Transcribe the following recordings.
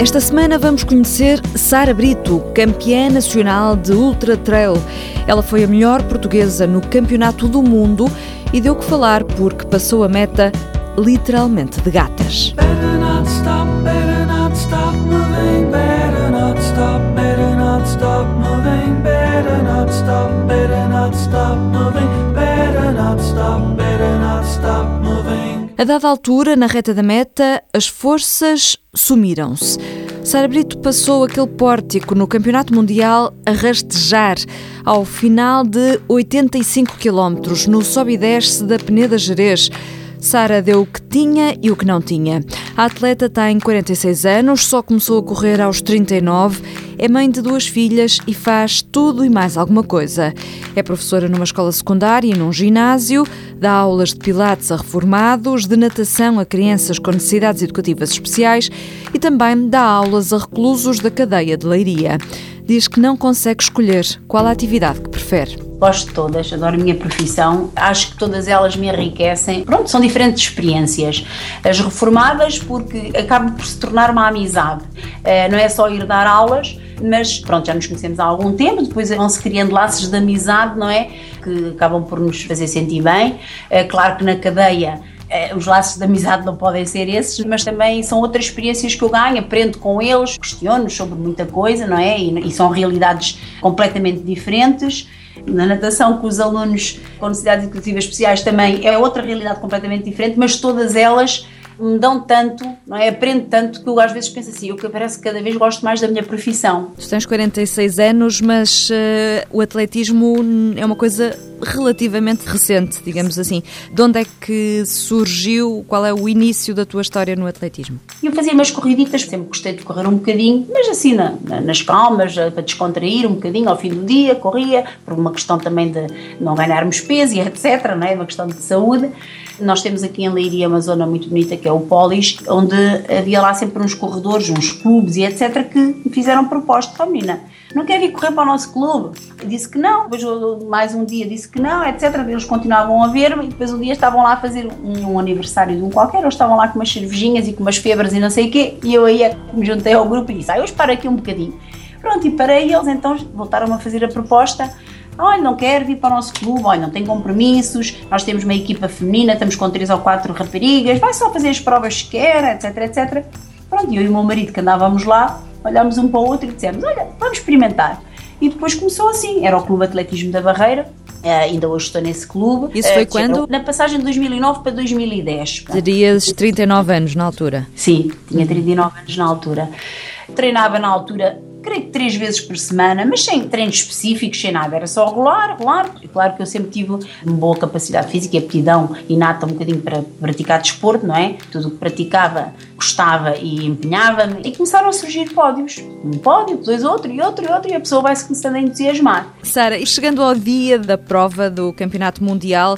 Esta semana vamos conhecer Sara Brito, campeã nacional de Ultra Trail. Ela foi a melhor portuguesa no Campeonato do Mundo e deu que falar porque passou a meta literalmente de gatas. A dada altura, na reta da meta, as forças sumiram-se. Sara Brito passou aquele pórtico no Campeonato Mundial a rastejar ao final de 85 km no sobe e desce da Peneda Jerez. Sara deu o que tinha e o que não tinha. A atleta tem 46 anos, só começou a correr aos 39, é mãe de duas filhas e faz tudo e mais alguma coisa. É professora numa escola secundária e num ginásio, dá aulas de pilates a reformados, de natação a crianças com necessidades educativas especiais e também dá aulas a reclusos da cadeia de leiria. Diz que não consegue escolher qual a atividade que prefere. Gosto de todas, adoro a minha profissão, acho que todas elas me enriquecem. Pronto, são diferentes experiências. As reformadas, porque acabam por se tornar uma amizade. Eh, não é só ir dar aulas, mas pronto, já nos conhecemos há algum tempo, depois vão-se criando laços de amizade, não é? Que acabam por nos fazer sentir bem. É claro que na cadeia eh, os laços de amizade não podem ser esses, mas também são outras experiências que eu ganho, aprendo com eles, questiono sobre muita coisa, não é? E, e são realidades completamente diferentes. Na natação, com os alunos com necessidades educativas especiais também é outra realidade completamente diferente, mas todas elas me dão tanto, não é? Aprendo tanto que eu às vezes penso assim, eu que parece que cada vez gosto mais da minha profissão. Tu tens 46 anos, mas uh, o atletismo é uma coisa relativamente recente, digamos assim. De onde é que surgiu, qual é o início da tua história no atletismo? Eu fazia umas corriditas, sempre gostei de correr um bocadinho, mas assim na, na, nas calmas, eh, para descontrair um bocadinho ao fim do dia, corria, por uma questão também de não ganharmos peso e etc, é? uma questão de saúde. Nós temos aqui em Leiria uma zona muito bonita que é o Polis, onde havia lá sempre uns corredores, uns clubes e etc que me fizeram proposta, oh menina, não quer vir correr para o nosso clube? Eu disse que não, depois mais um dia disse que não, etc. Eles continuavam a ver-me e depois um dia estavam lá a fazer um, um, aniversário de um qualquer, eles estavam lá com umas cervejinhas e com umas febras e não sei o quê, e eu aí me juntei ao grupo e disse, ah, eu espero aqui um bocadinho. Pronto, e para eles então voltaram a fazer a proposta olha, não quero vir para o nosso clube, olha, não tem compromissos, nós temos uma equipa feminina, estamos com três ou quatro raparigas, vai só fazer as provas que quer, etc, etc. Pronto, e eu e o meu marido que andávamos lá, olhámos um para o outro e dissemos, olha, vamos experimentar. E depois começou assim, era o Clube Atletismo da Barreira, ainda hoje estou nesse clube. Isso foi uh, quando? Na passagem de 2009 para 2010. Terias 39 anos na altura? Sim, tinha 39 anos na altura. Treinava na altura creio que três vezes por semana, mas sem treinos específicos, sem nada, era só rolar, rolar. E claro que eu sempre tive uma boa capacidade física e aptidão inata um bocadinho para praticar desporto, não é? Tudo o que praticava gostava e empenhava-me. E começaram a surgir pódios. Um pódio, depois outro e outro e outro, e a pessoa vai-se começando a entusiasmar. Sara, e chegando ao dia da prova do Campeonato Mundial,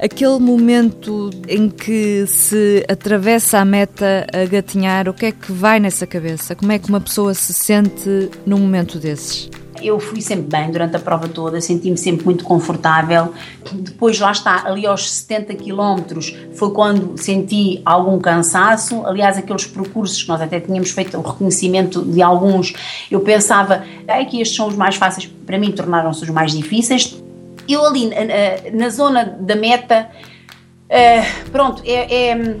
aquele momento em que se atravessa a meta a gatinhar, o que é que vai nessa cabeça? Como é que uma pessoa se sente num momento desses? Eu fui sempre bem durante a prova toda, senti-me sempre muito confortável. Depois, lá está, ali aos 70 km foi quando senti algum cansaço. Aliás, aqueles percursos que nós até tínhamos feito o reconhecimento de alguns, eu pensava é que estes são os mais fáceis, para mim tornaram-se os mais difíceis eu ali na, na zona da meta, uh, pronto, é, é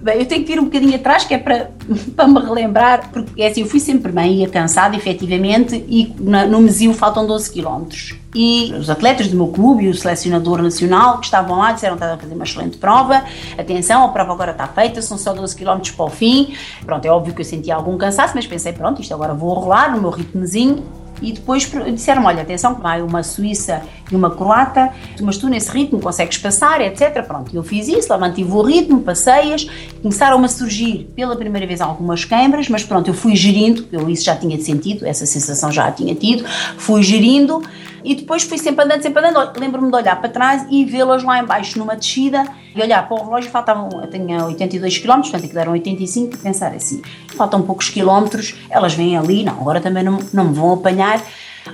Bem, eu tenho que ir um bocadinho atrás, que é para, para me relembrar, porque é assim, eu fui sempre bem, ia cansada, efetivamente, e na, no Mesio faltam 12 km. E os atletas do meu clube e o selecionador nacional que estavam lá disseram que estava a fazer uma excelente prova, atenção, a prova agora está feita, são só 12 km para o fim. Pronto, é óbvio que eu senti algum cansaço, mas pensei, pronto, isto agora vou rolar no meu ritmozinho e depois disseram olha, atenção, vai uma Suíça e uma Croata, mas tu nesse ritmo consegues passar, etc. Pronto, eu fiz isso, lá mantive o ritmo, passei-as, começaram a surgir pela primeira vez algumas câimbras, mas pronto, eu fui gerindo, eu isso já tinha sentido, essa sensação já a tinha tido, fui gerindo e depois fui sempre andando, sempre andando. Lembro-me de olhar para trás e vê-las lá embaixo numa descida e olhar para o relógio, faltavam, eu tinha 82 km, portanto aquilo eram 85, e pensar assim, faltam poucos quilómetros, elas vêm ali, não, agora também não, não me vão apanhar.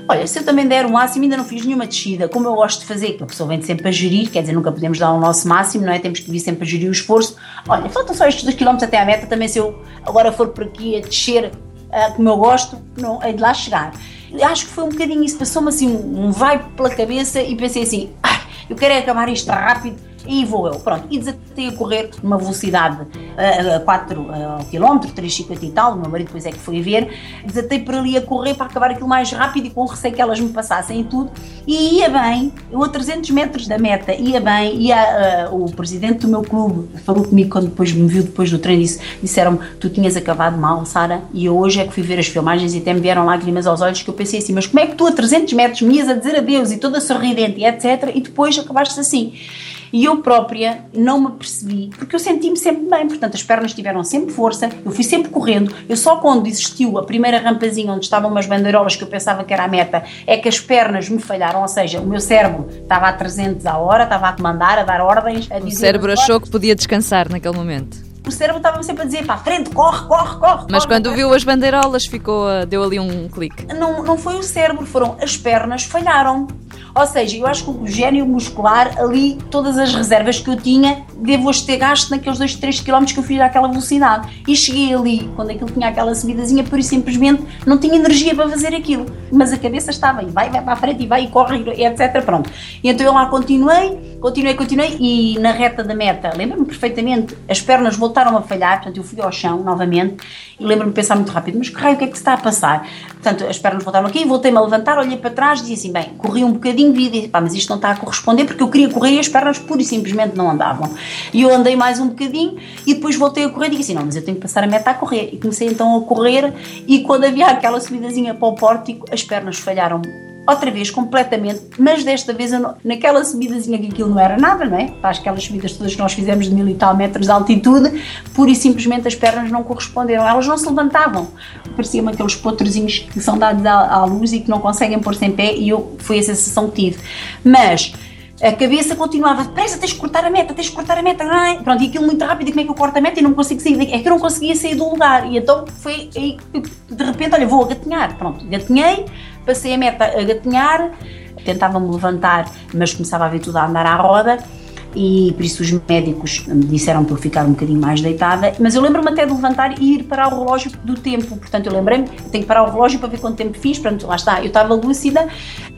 Olha, se eu também der o máximo, ainda não fiz nenhuma descida, como eu gosto de fazer, que a pessoa vem sempre a gerir, quer dizer, nunca podemos dar o nosso máximo, não é? Temos que vir sempre a gerir o esforço. Olha, faltam só estes 2 km até à meta, também se eu agora for por aqui a descer uh, como eu gosto, não hei de lá chegar. Acho que foi um bocadinho isso, passou-me assim um, um vibe pela cabeça e pensei assim, ah, eu quero é acabar isto rápido e vou eu. Pronto, e desatei a correr numa velocidade a 4 km, 3,50 e tal, o meu marido depois é que foi ver, desatei por ali a correr para acabar aquilo mais rápido e com receio que elas me passassem e tudo, e ia bem, eu a 300 metros da meta, ia bem, e uh, o presidente do meu clube falou comigo quando depois me viu depois do treino, disse, disseram-me, tu tinhas acabado mal, Sara, e eu hoje é que fui ver as filmagens e até me vieram lágrimas aos olhos que eu pensei assim, mas como é que tu a 300 metros me ias a dizer adeus e toda sorridente e etc, e depois acabaste assim? E eu própria não me percebi, porque eu senti-me sempre bem, portanto as pernas tiveram sempre força, eu fui sempre correndo. Eu só quando existiu a primeira rampazinha onde estavam umas bandeirolas que eu pensava que era a meta, é que as pernas me falharam, ou seja, o meu cérebro estava a 300 a hora, estava a comandar, a dar ordens. A o cérebro achou que podia descansar naquele momento o cérebro estava sempre a dizer para a frente, corre, corre, corre. Mas corre, quando viu as bandeirolas, ficou, deu ali um clique. Não, não foi o cérebro, foram as pernas, falharam. Ou seja, eu acho que o gênio muscular, ali, todas as reservas que eu tinha, devo-as ter gasto naqueles 2, 3 km que eu fiz àquela velocidade. E cheguei ali, quando aquilo tinha aquela subidazinha, por simplesmente não tinha energia para fazer aquilo. Mas a cabeça estava, e vai, vai para a frente, e vai, e corre, e etc. Pronto. E então eu lá continuei, continuei, continuei, e na reta da meta, lembro-me perfeitamente, as pernas voltaram a falhar, portanto eu fui ao chão novamente, e lembro-me de pensar muito rápido, mas que raio, o que é que se está a passar? Portanto, as pernas voltaram aqui, voltei-me a levantar, olhei para trás, disse assim, bem, corri um bocadinho, vi, disse, pá, mas isto não está a corresponder, porque eu queria correr e as pernas pura e simplesmente não andavam. E eu andei mais um bocadinho, e depois voltei a correr e disse assim, não, mas eu tenho que passar a meta a correr. E comecei então a correr, e quando havia aquela subidazinha para o pórtico, as pernas falharam outra vez completamente, mas desta vez não, naquela subidazinha que aquilo não era nada, não é? Para aquelas subidas todas que nós fizemos de mil e tal metros de altitude, pura e simplesmente as pernas não corresponderam, elas não se levantavam. Pareciam aqueles potrozinhos que são dados à, à luz e que não conseguem pôr-se em pé, e eu, foi a sensação que tive. Mas a cabeça continuava, depressa, tens de cortar a meta, tens de cortar a meta, é? Pronto, e aquilo muito rápido, e como é que eu corto a meta e não consigo sair? É que eu não conseguia sair do lugar, e então foi que de repente, olha, vou gatinhar, pronto, gatinhei, passei a meta a gatinhar, tentava-me levantar, mas começava a ver tudo a andar à roda, e por isso os médicos me disseram para eu ficar um bocadinho mais deitada, mas eu lembro-me até de levantar e ir parar o relógio do tempo, portanto eu lembrei-me, tenho que parar o relógio para ver quanto tempo fiz, portanto lá está, eu estava lúcida,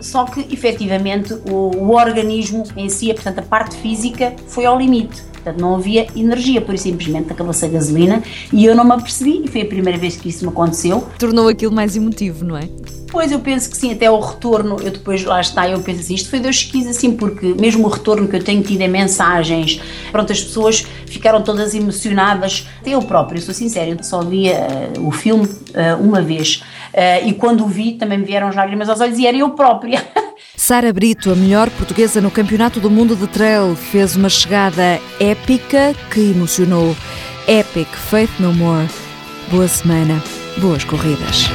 só que efetivamente o, o organismo em si, portanto a parte física foi ao limite. Portanto, não havia energia, por simplesmente acabou-se a gasolina e eu não me apercebi e foi a primeira vez que isso me aconteceu. Tornou aquilo mais emotivo, não é? Pois eu penso que sim, até o retorno, eu depois lá está, eu penso assim, isto foi Deus que quis assim, porque mesmo o retorno que eu tenho tido em mensagens, pronto, as pessoas ficaram todas emocionadas, até eu próprio, sou sincera, eu só vi uh, o filme uh, uma vez uh, e quando o vi também me vieram as lágrimas aos olhos e era eu própria. Sara Brito, a melhor portuguesa no Campeonato do Mundo de Trail, fez uma chegada épica que emocionou. Epic Faith No More. Boa semana, boas corridas.